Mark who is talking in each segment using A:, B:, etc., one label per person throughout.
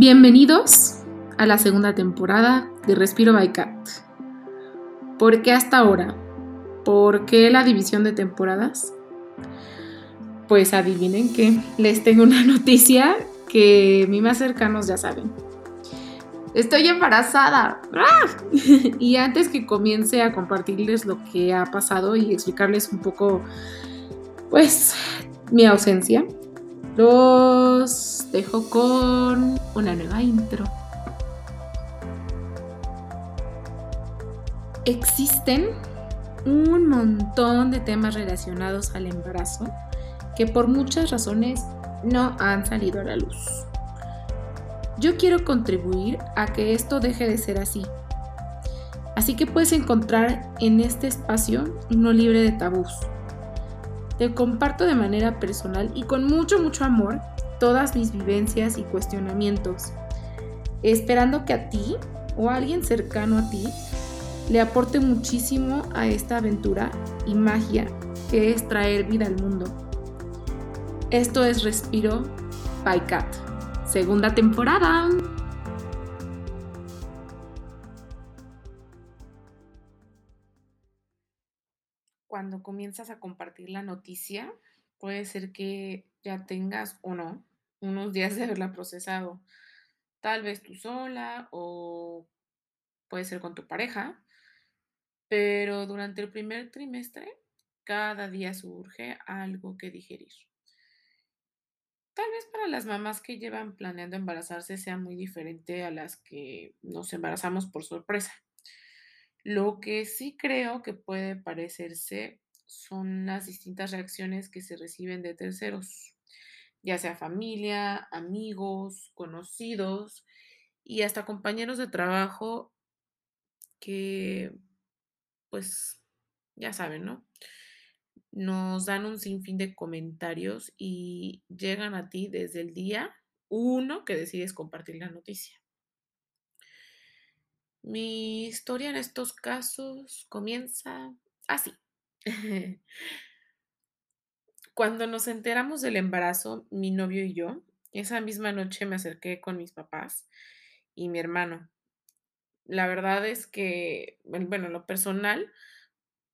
A: Bienvenidos a la segunda temporada de Respiro by Cat. ¿Por qué hasta ahora? ¿Por qué la división de temporadas? Pues adivinen que les tengo una noticia que mis más cercanos ya saben. Estoy embarazada. ¡Ah! y antes que comience a compartirles lo que ha pasado y explicarles un poco, pues, mi ausencia, los dejo con una nueva intro. Existen un montón de temas relacionados al embarazo que por muchas razones no han salido a la luz. Yo quiero contribuir a que esto deje de ser así. Así que puedes encontrar en este espacio uno libre de tabús te comparto de manera personal y con mucho, mucho amor todas mis vivencias y cuestionamientos, esperando que a ti o a alguien cercano a ti le aporte muchísimo a esta aventura y magia que es traer vida al mundo. Esto es Respiro by Cat, segunda temporada. cuando comienzas a compartir la noticia, puede ser que ya tengas o no unos días de haberla procesado. Tal vez tú sola o puede ser con tu pareja, pero durante el primer trimestre cada día surge algo que digerir. Tal vez para las mamás que llevan planeando embarazarse sea muy diferente a las que nos embarazamos por sorpresa. Lo que sí creo que puede parecerse son las distintas reacciones que se reciben de terceros, ya sea familia, amigos, conocidos y hasta compañeros de trabajo que, pues, ya saben, ¿no? Nos dan un sinfín de comentarios y llegan a ti desde el día uno que decides compartir la noticia. Mi historia en estos casos comienza así. Cuando nos enteramos del embarazo, mi novio y yo, esa misma noche me acerqué con mis papás y mi hermano. La verdad es que, bueno, lo personal,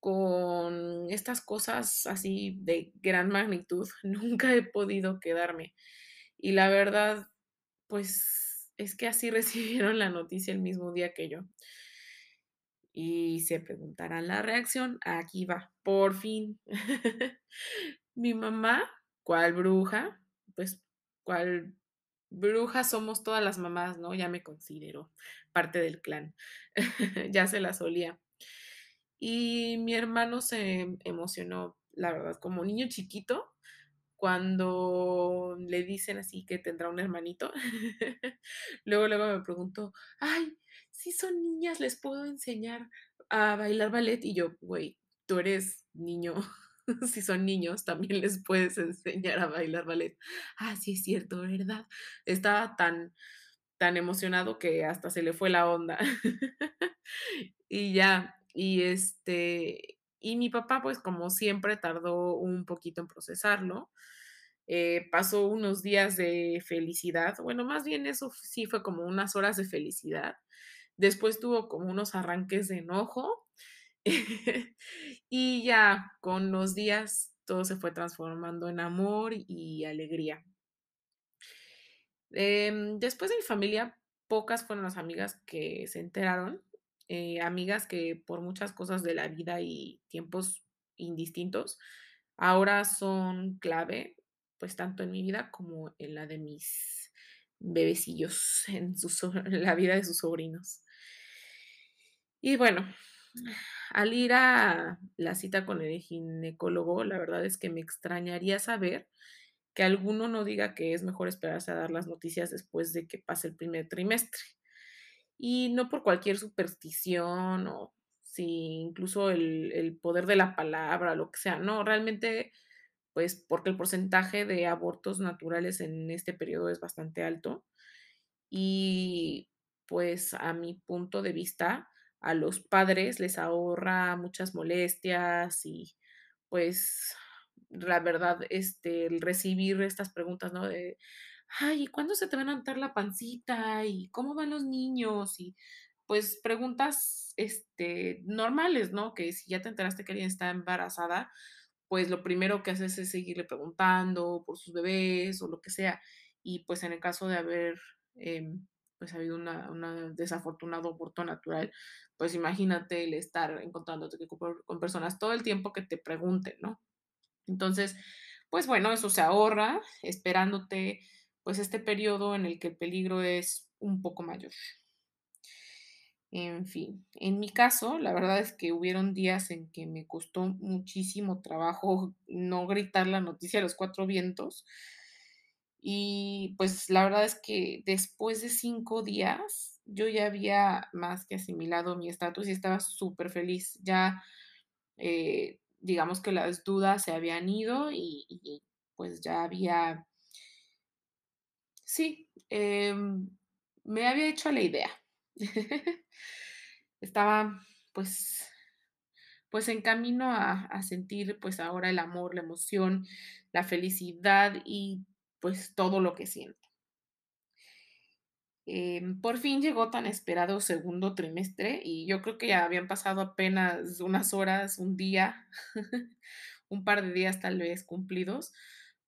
A: con estas cosas así de gran magnitud, nunca he podido quedarme. Y la verdad, pues es que así recibieron la noticia el mismo día que yo. Y se preguntarán la reacción. Aquí va, por fin. Mi mamá, ¿cuál bruja? Pues, ¿cuál bruja somos todas las mamás, no? Ya me considero parte del clan. ya se la solía. Y mi hermano se emocionó, la verdad, como niño chiquito, cuando le dicen así que tendrá un hermanito, luego, luego me pregunto, ay, si son niñas, les puedo enseñar a bailar ballet. Y yo, güey, tú eres niño. si son niños, también les puedes enseñar a bailar ballet. Ah, sí, es cierto, ¿verdad? Estaba tan, tan emocionado que hasta se le fue la onda. y ya, y este, y mi papá, pues como siempre, tardó un poquito en procesarlo. Eh, pasó unos días de felicidad. Bueno, más bien eso sí fue como unas horas de felicidad. Después tuvo como unos arranques de enojo. y ya con los días todo se fue transformando en amor y alegría. Em, después de mi familia, pocas fueron las amigas que se enteraron eh, amigas que por muchas cosas de la vida y tiempos indistintos, ahora son clave, pues tanto en mi vida como en la de mis bebecillos, en, la vida de sus sobrinos. Y bueno, al ir a la cita con el ginecólogo, la verdad es que me extrañaría saber que alguno no diga que es mejor esperarse a dar las noticias después de que pase el primer trimestre. Y no por cualquier superstición o si incluso el, poder de la palabra, lo que sea, no, realmente, pues porque el porcentaje de abortos naturales en este periodo es bastante alto. Y pues a mi punto de vista, a los padres les ahorra muchas molestias y pues la verdad, este, el recibir estas preguntas, ¿no? De, Ay, ¿y cuándo se te va a notar la pancita? ¿Y cómo van los niños? Y, pues, preguntas, este, normales, ¿no? Que si ya te enteraste que alguien está embarazada, pues, lo primero que haces es seguirle preguntando por sus bebés o lo que sea. Y, pues, en el caso de haber, em, pues, habido una una desafortunado aborto natural, pues, imagínate el estar encontrándote con personas todo el tiempo que te pregunten, ¿no? Entonces, pues bueno, eso se ahorra esperándote, pues, este periodo en el que el peligro es un poco mayor. En fin, en mi caso, la verdad es que hubieron días en que me costó muchísimo trabajo no gritar la noticia a los cuatro vientos. Y, pues, la verdad es que después de 5 días, yo ya había más que asimilado mi estatus y estaba superfeliz. Ya, eh, digamos que las dudas se habían ido y pues, ya había sí, em, me había hecho la idea. Estaba, pues pues, en camino a a sentir, pues, ahora el amor, la emoción, la felicidad y, pues, todo lo que siento. Em, por fin llegó tan esperado segundo trimestre, y yo creo que ya habían pasado apenas unas horas, un día, un par de días tal vez cumplidos,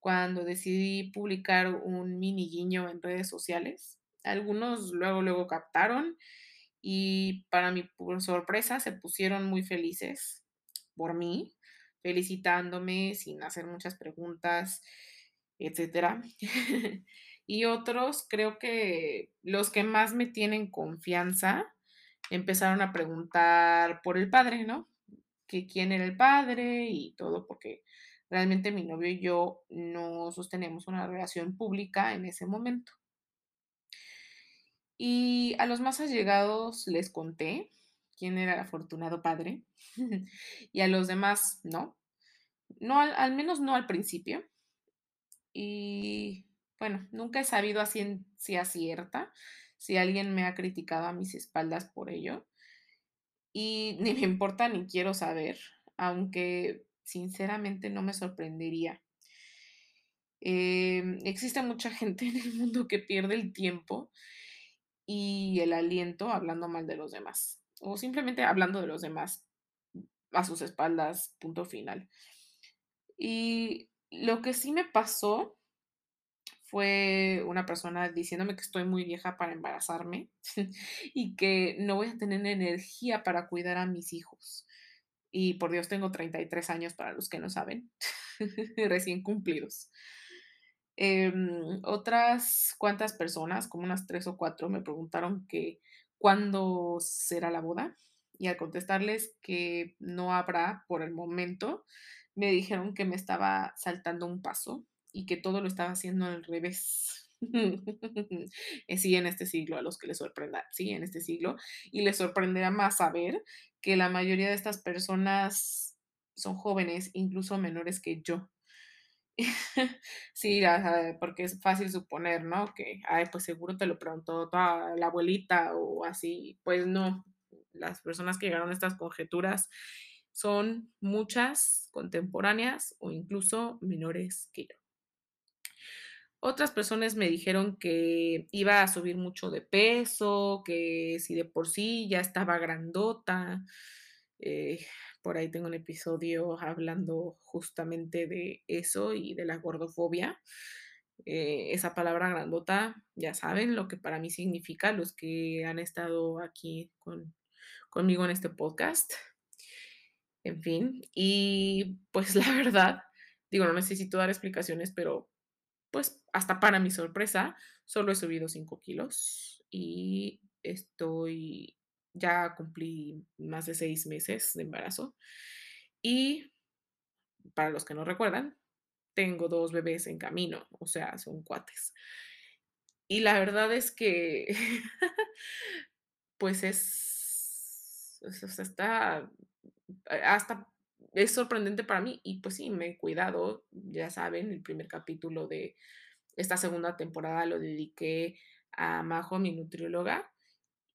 A: cuando decidí publicar un mini guiño en redes sociales. Algunos luego, luego captaron y para mi sorpresa se pusieron muy felices por mí, felicitándome sin hacer muchas preguntas, etcétera. Y otros, creo que los que más me tienen confianza, empezaron a preguntar por el padre, ¿no? Que quién era el padre y todo, porque realmente mi novio y yo no sostenemos una relación pública en ese momento. Y a los más allegados les conté quién era el afortunado padre, y a los demás no. No, al al menos no al principio. Y bueno, nunca he sabido a ciencia cierta si alguien me ha criticado a mis espaldas por ello. Y ni me importa ni quiero saber, aunque sinceramente no me sorprendería. Em, existe mucha gente en el mundo que pierde el tiempo y el aliento hablando mal de los demás, o simplemente hablando de los demás a sus espaldas, punto final. Y lo que sí me pasó fue una persona diciéndome que estoy muy vieja para embarazarme y que no voy a tener energía para cuidar a mis hijos. Y por Dios, tengo 33 años para los que no saben, recién cumplidos. Em, otras cuantas personas, como unas 3 o 4, me preguntaron que cuándo será la boda, y al contestarles que no habrá por el momento, me dijeron que me estaba saltando un paso y que todo lo estaba haciendo al revés. Eh, sí, en este siglo, a los que les sorprenda, sí, en este siglo, y les sorprenderá más saber que la mayoría de estas personas son jóvenes, incluso menores que yo. Sí, porque es fácil suponer, ¿no? Que, ay, pues seguro te lo preguntó toda la abuelita o así. Pues no, las personas que llegaron a estas conjeturas son muchas contemporáneas o incluso menores que yo. Otras personas me dijeron que iba a subir mucho de peso, que si de por sí ya estaba grandota. Eh, por ahí tengo un episodio hablando justamente de eso y de la gordofobia. Eh, esa palabra grandota, ya saben lo que para mí significa, los que han estado aquí con, conmigo en este podcast. En fin, y pues la verdad, digo, no necesito dar explicaciones, pero pues hasta para mi sorpresa, solo he subido 5 kilos y estoy, ya cumplí más de 6 meses de embarazo. Y para los que no recuerdan, tengo 2 bebés en camino, o sea, son cuates. Y la verdad es que, pues es, o sea, está, hasta es sorprendente para mí y pues sí, me he cuidado, ya saben, el primer capítulo de esta segunda temporada lo dediqué a Majo, mi nutrióloga,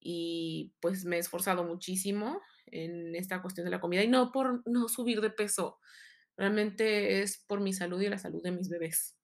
A: y pues me he esforzado muchísimo en esta cuestión de la comida y no por no subir de peso, realmente es por mi salud y la salud de mis bebés.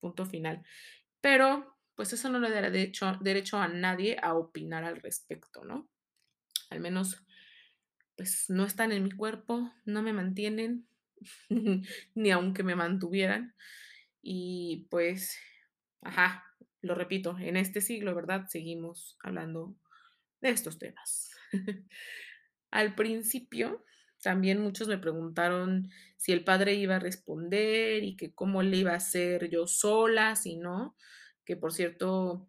A: Punto final. Pero, pues, eso no le dará derecho derecho a nadie a opinar al respecto, ¿no? Al menos, pues, no están en mi cuerpo, no me mantienen, ni aunque me mantuvieran. Y, pues, ajá, lo repito, en este siglo, ¿verdad? Seguimos hablando de estos temas. Al principio, también muchos me preguntaron si el padre iba a responder y que cómo le iba a hacer yo sola, si no, que por cierto,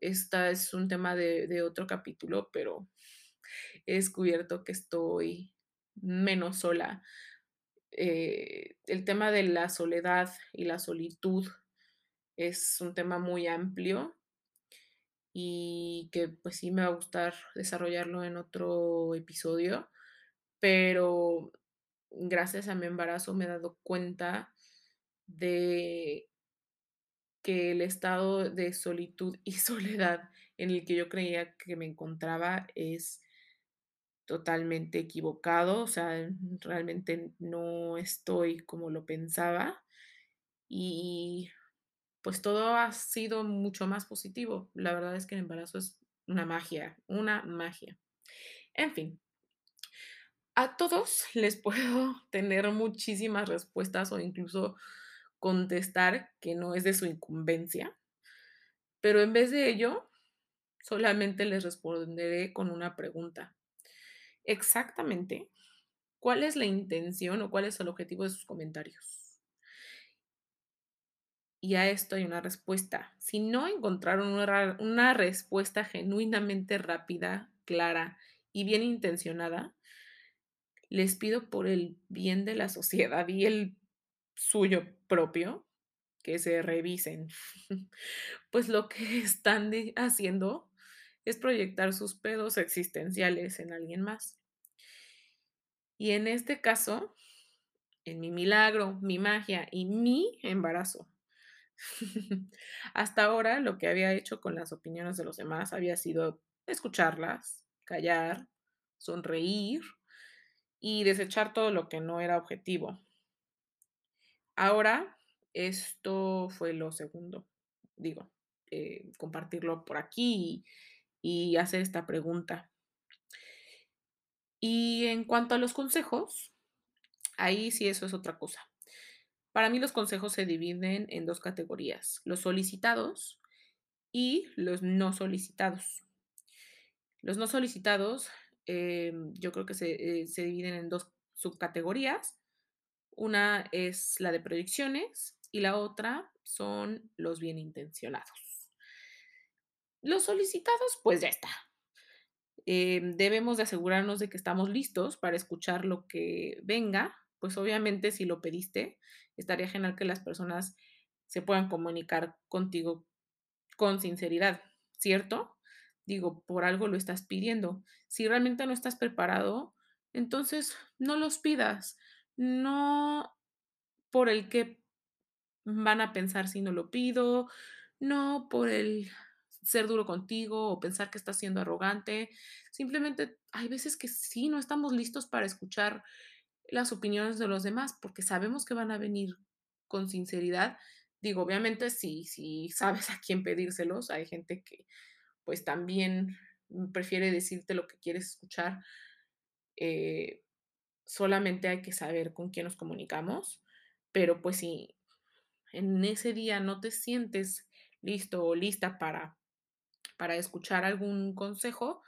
A: esta es un tema de de otro capítulo, pero he descubierto que estoy menos sola. Eh, el tema de la soledad y la solitud es un tema muy amplio y que, pues, sí me va a gustar desarrollarlo en otro episodio, pero gracias a mi embarazo me he dado cuenta de que el estado de solitud y soledad en el que yo creía que me encontraba es totalmente equivocado, o sea, realmente no estoy como lo pensaba y, pues, todo ha sido mucho más positivo. La verdad es que el embarazo es una magia, una magia. En fin. A todos les puedo tener muchísimas respuestas o incluso contestar que no es de su incumbencia, pero en vez de ello, solamente les responderé con una pregunta. Exactamente, ¿cuál es la intención o cuál es el objetivo de sus comentarios? Y a esto hay una respuesta. Si no encontraron una respuesta genuinamente rápida, clara y bien intencionada, les pido por el bien de la sociedad y el suyo propio, que se revisen. Pues lo que están haciendo es proyectar sus pedos existenciales en alguien más. Y en este caso, en mi milagro, mi magia y mi embarazo. Hasta ahora, lo que había hecho con las opiniones de los demás había sido escucharlas, callar, sonreír y desechar todo lo que no era objetivo. Ahora, esto fue lo segundo, digo, eh, compartirlo por aquí y y hacer esta pregunta. Y en cuanto a los consejos, ahí sí eso es otra cosa. Para mí los consejos se dividen en 2 categorías, los solicitados y los no solicitados. Los no solicitados, em, yo creo que se, eh, se dividen en 2 subcategorías. Una es la de proyecciones y la otra son los bien intencionados. Los solicitados, pues ya está. Em, debemos de asegurarnos de que estamos listos para escuchar lo que venga, pues obviamente si lo pediste, estaría genial que las personas se puedan comunicar contigo con sinceridad, ¿cierto? Digo, por algo lo estás pidiendo. Si realmente no estás preparado, entonces no los pidas. No por el qué van a pensar si no lo pido, no por el ser duro contigo o pensar que estás siendo arrogante. Simplemente hay veces que sí, no estamos listos para escuchar las opiniones de los demás, porque sabemos que van a venir con sinceridad. Digo, obviamente, si si sabes a quién pedírselos, hay gente que, pues, también prefiere decirte lo que quieres escuchar. Eh, solamente hay que saber con quién nos comunicamos, pero, pues, si en ese día no te sientes listo o lista para para escuchar algún consejo,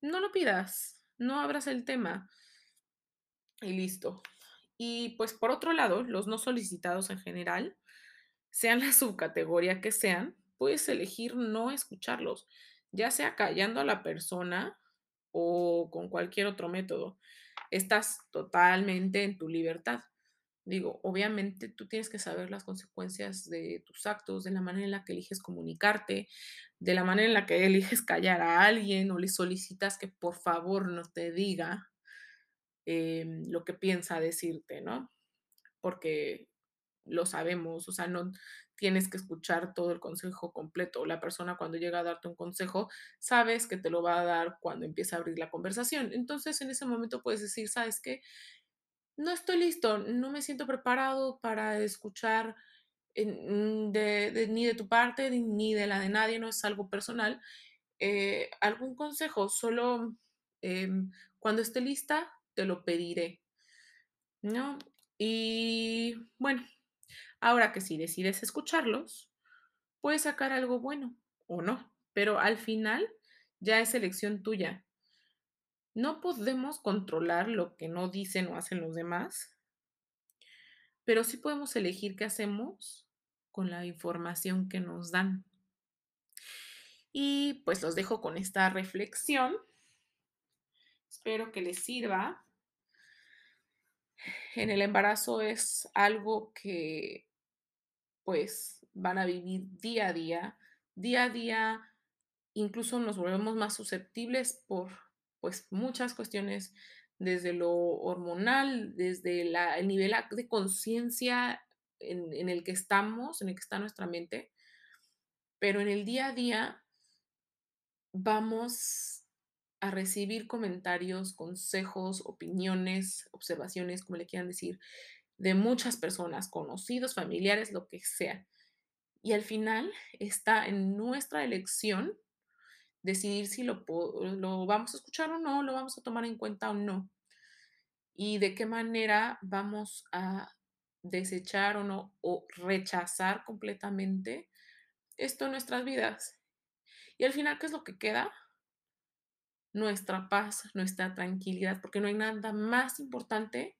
A: no lo pidas, no abras el tema. Y listo. Y, pues, por otro lado, los no solicitados en general, sean la subcategoría que sean, puedes elegir no escucharlos, ya sea callando a la persona o con cualquier otro método. Estás totalmente en tu libertad. Digo, obviamente tú tienes que saber las consecuencias de tus actos, de la manera en la que eliges comunicarte, de la manera en la que eliges callar a alguien o le solicitas que por favor no te diga em, lo que piensa decirte, ¿no? Porque lo sabemos, o sea, no tienes que escuchar todo el consejo completo. La persona cuando llega a darte un consejo, sabes que te lo va a dar cuando empieza a abrir la conversación. Entonces, en ese momento puedes decir, ¿sabes qué? No estoy listo, no me siento preparado para escuchar ni de tu parte ni de la de nadie, no es algo personal. Eh, algún consejo, solo em, cuando esté lista te lo pediré. ¿No? Y bueno, ahora que si decides escucharlos, puedes sacar algo bueno o no, pero al final ya es elección tuya. No podemos controlar lo que no dicen o hacen los demás, pero sí podemos elegir qué hacemos con la información que nos dan. Y pues los dejo con esta reflexión. Espero que les sirva. En el embarazo es algo que pues van a vivir día a día. Día a día incluso nos volvemos más susceptibles por pues muchas cuestiones desde lo hormonal, desde el nivel de conciencia en, en, el que estamos, en el que está nuestra mente, pero en el día a día vamos a recibir comentarios, consejos, opiniones, observaciones, como le quieran decir, de muchas personas, conocidos, familiares, lo que sea. Y al final está en nuestra elección decidir si lo, lo vamos a escuchar o no, lo vamos a tomar en cuenta o no. Y de qué manera vamos a desechar o no, o rechazar completamente esto en nuestras vidas. Y al final, ¿qué es lo que queda? Nuestra paz, nuestra tranquilidad, porque no hay nada más importante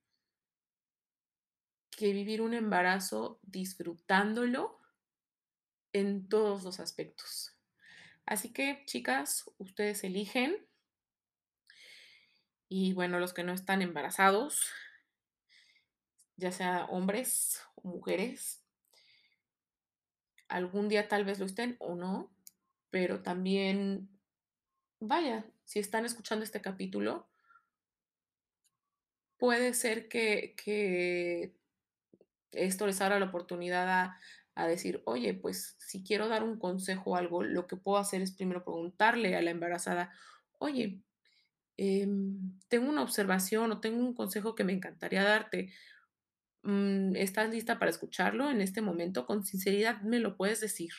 A: que vivir un embarazo disfrutándolo en todos los aspectos. Así que, chicas, ustedes eligen. Y bueno, los que no están embarazados, ya sea hombres o mujeres, algún día tal vez lo estén o no, pero también, vaya, si están escuchando este capítulo, puede ser que, que esto les abra la oportunidad a, a decir, oye, pues si quiero dar un consejo o algo, lo que puedo hacer es primero preguntarle a la embarazada, oye, em, tengo una observación o tengo un consejo que me encantaría darte. Mm, ¿Estás lista para escucharlo en este momento? Con sinceridad me lo puedes decir.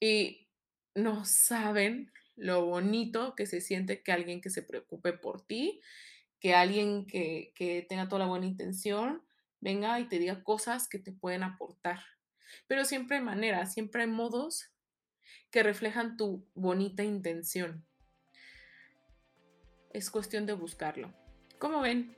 A: Y no saben lo bonito que se siente que alguien que se preocupe por ti, que alguien que, que tenga toda la buena intención, venga y te diga cosas que te pueden aportar. Pero siempre hay maneras, siempre hay modos que reflejan tu bonita intención. Es cuestión de buscarlo. Como ven,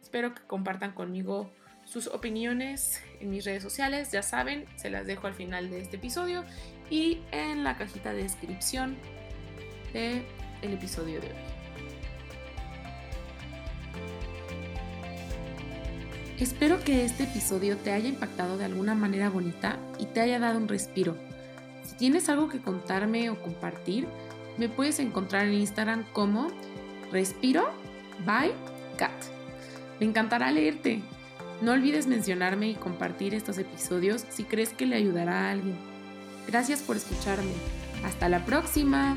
A: espero que compartan conmigo sus opiniones en mis redes sociales. Ya saben, se las dejo al final de este episodio y en la cajita de descripción del el episodio de hoy. Espero que este episodio te haya impactado de alguna manera bonita y te haya dado un respiro. Si tienes algo que contarme o compartir, me puedes encontrar en Instagram como Respiro by Cat. Me encantará leerte. No olvides mencionarme y compartir estos episodios si crees que le ayudará a alguien. Gracias por escucharme. Hasta la próxima.